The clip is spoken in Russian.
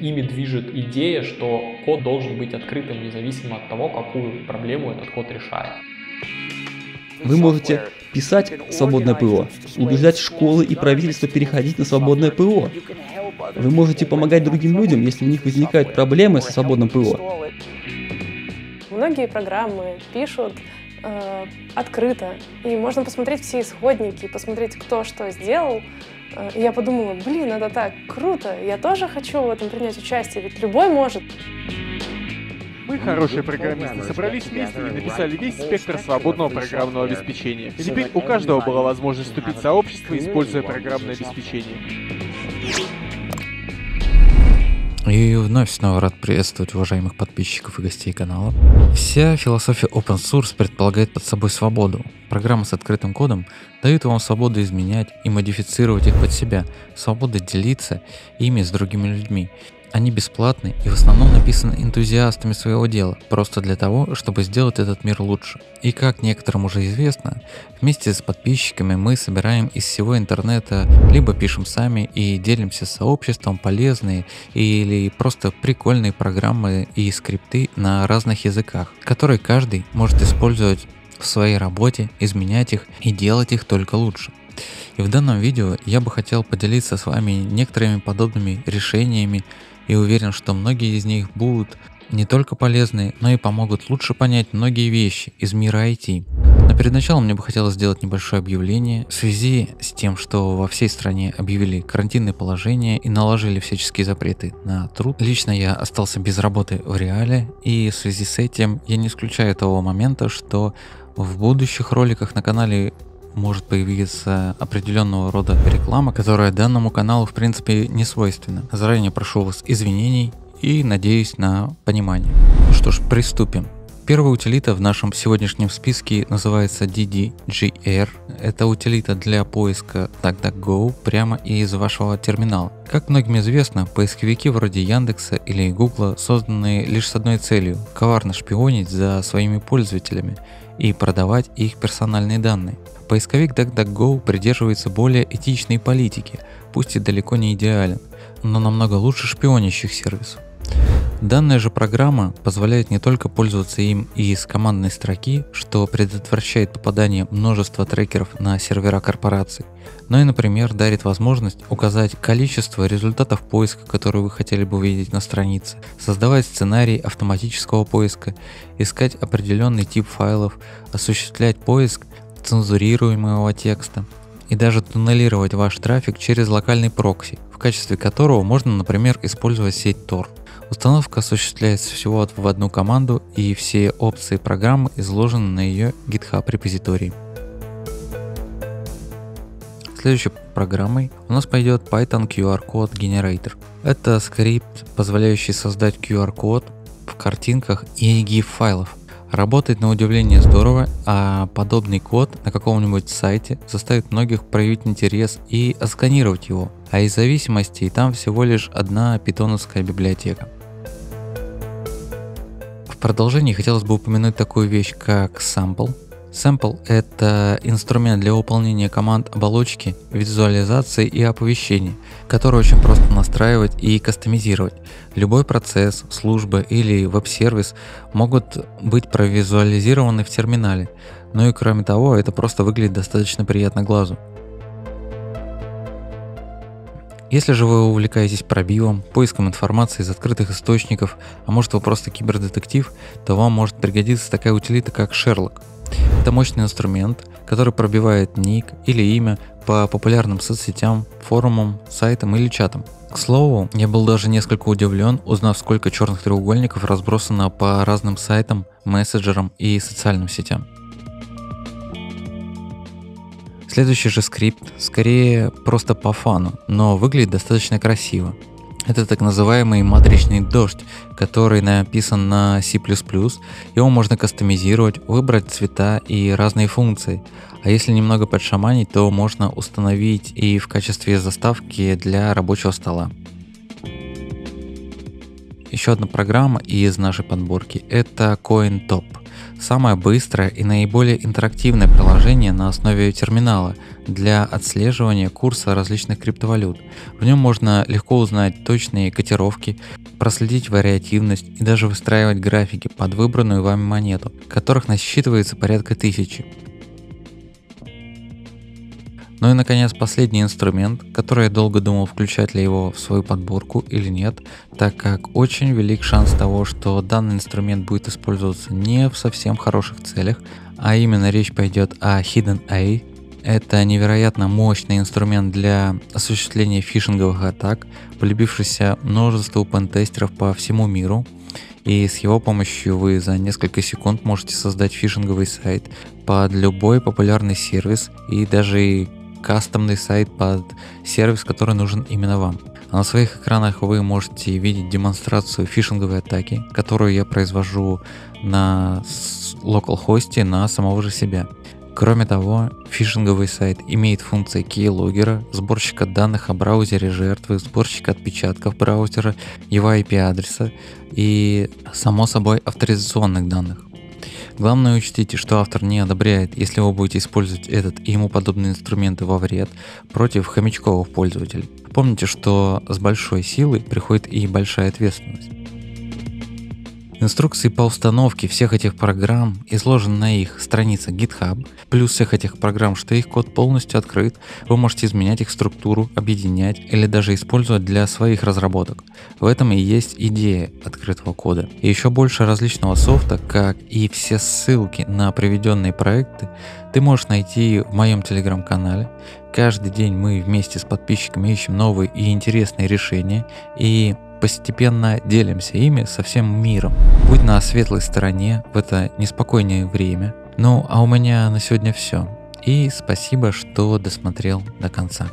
ими движет идея, что код должен быть открытым независимо от того, какую проблему этот код решает. Вы можете писать свободное ПО, убеждать школы и правительство переходить на свободное ПО. Вы можете помогать другим людям, если у них возникают проблемы со свободным ПО. Многие программы пишут э, открыто, и можно посмотреть все исходники, посмотреть, кто что сделал. Э, и я подумала, блин, это так круто, я тоже хочу в этом принять участие, ведь любой может. Мы, хорошие программисты, собрались вместе и написали весь спектр свободного программного обеспечения. И теперь у каждого была возможность вступить в сообщество, используя программное обеспечение. И вновь снова рад приветствовать уважаемых подписчиков и гостей канала. Вся философия open source предполагает под собой свободу. Программы с открытым кодом дают вам свободу изменять и модифицировать их под себя, свобода делиться ими с другими людьми. Они бесплатны и в основном написаны энтузиастами своего дела, просто для того, чтобы сделать этот мир лучше. И как некоторым уже известно, вместе с подписчиками мы собираем из всего интернета, либо пишем сами и делимся с сообществом полезные или просто прикольные программы и скрипты на разных языках, которые каждый может использовать в своей работе, изменять их и делать их только лучше. И в данном видео я бы хотел поделиться с вами некоторыми подобными решениями и уверен, что многие из них будут не только полезны, но и помогут лучше понять многие вещи из мира IT. Но перед началом мне бы хотелось сделать небольшое объявление в связи с тем, что во всей стране объявили карантинное положение и наложили всяческие запреты на труд. Лично я остался без работы в реале и в связи с этим я не исключаю того момента, что в будущих роликах на канале может появиться определенного рода реклама, которая данному каналу в принципе не свойственна. Заранее прошу вас извинений и надеюсь на понимание. Ну что ж, приступим. Первая утилита в нашем сегодняшнем списке называется DDGR. Это утилита для поиска DuckDuckGo прямо из вашего терминала. Как многим известно, поисковики вроде Яндекса или Гугла созданы лишь с одной целью – коварно шпионить за своими пользователями и продавать их персональные данные. Поисковик DuckDuckGo придерживается более этичной политики, пусть и далеко не идеален, но намного лучше шпионящих сервисов. Данная же программа позволяет не только пользоваться им из командной строки, что предотвращает попадание множества трекеров на сервера корпораций, но и, например, дарит возможность указать количество результатов поиска, которые вы хотели бы увидеть на странице, создавать сценарий автоматического поиска, искать определенный тип файлов, осуществлять поиск цензурируемого текста и даже туннелировать ваш трафик через локальный прокси, в качестве которого можно, например, использовать сеть Tor. Установка осуществляется всего в одну команду и все опции программы изложены на ее GitHub репозитории. Следующей программой у нас пойдет Python QR Code Generator. Это скрипт, позволяющий создать QR-код в картинках и GIF файлов. Работает на удивление здорово, а подобный код на каком-нибудь сайте заставит многих проявить интерес и отсканировать его. А из зависимостей там всего лишь одна питоновская библиотека. Продолжении хотелось бы упомянуть такую вещь, как sample. Sample — это инструмент для выполнения команд оболочки, визуализации и оповещения, который очень просто настраивать и кастомизировать. Любой процесс, служба или веб-сервис могут быть провизуализированы в терминале. Ну и кроме того, это просто выглядит достаточно приятно глазу. Если же вы увлекаетесь пробивом, поиском информации из открытых источников, а может вы просто кибердетектив, то вам может пригодиться такая утилита как Sherlock. Это мощный инструмент, который пробивает ник или имя по популярным соцсетям, форумам, сайтам или чатам. К слову, я был даже несколько удивлен, узнав, сколько черных треугольников разбросано по разным сайтам, мессенджерам и социальным сетям. Следующий же скрипт скорее просто по фану, но выглядит достаточно красиво. Это так называемый матричный дождь, который написан на C++. Его можно кастомизировать, выбрать цвета и разные функции. А если немного подшаманить, то можно установить и в качестве заставки для рабочего стола. Еще одна программа из нашей подборки – это CoinTop. самое быстрое и наиболее интерактивное приложение на основе терминала для отслеживания курса различных криптовалют. В нем можно легко узнать точные котировки, проследить вариативность и даже выстраивать графики под выбранную вами монету, которых насчитывается порядка тысячи. Ну и наконец последний инструмент, который я долго думал включать ли его в свою подборку или нет, так как очень велик шанс того, что данный инструмент будет использоваться не в совсем хороших целях, а именно речь пойдет о Hidden A. Это невероятно мощный инструмент для осуществления фишинговых атак, полюбившийся множеству пентестеров по всему миру, и с его помощью вы за несколько секунд можете создать фишинговый сайт под любой популярный сервис и даже кастомный сайт под сервис, который нужен именно вам. А на своих экранах вы можете видеть демонстрацию фишинговой атаки, которую я произвожу на локал-хосте на самого же себя. Кроме того, фишинговый сайт имеет функции keylogger, сборщика данных о браузере жертвы, сборщика отпечатков браузера, его IP-адреса и, само собой, авторизационных данных. Главное учтите, что автор не одобряет, если вы будете использовать этот и ему подобные инструменты во вред против хомячковых пользователей. Помните, что с большой силой приходит и большая ответственность. Инструкции по установке всех этих программ изложены на их странице GitHub. Плюс всех этих программ, что их код полностью открыт, вы можете изменять их структуру, объединять или даже использовать для своих разработок. В этом и есть идея открытого кода. И еще больше различного софта, как и все ссылки на приведенные проекты, ты можешь найти в моем телеграм-канале. Каждый день мы вместе с подписчиками ищем новые и интересные решения и постепенно делимся ими со всем миром. Будь на светлой стороне в это неспокойное время. Ну, а у меня на сегодня все. И спасибо, что досмотрел до конца.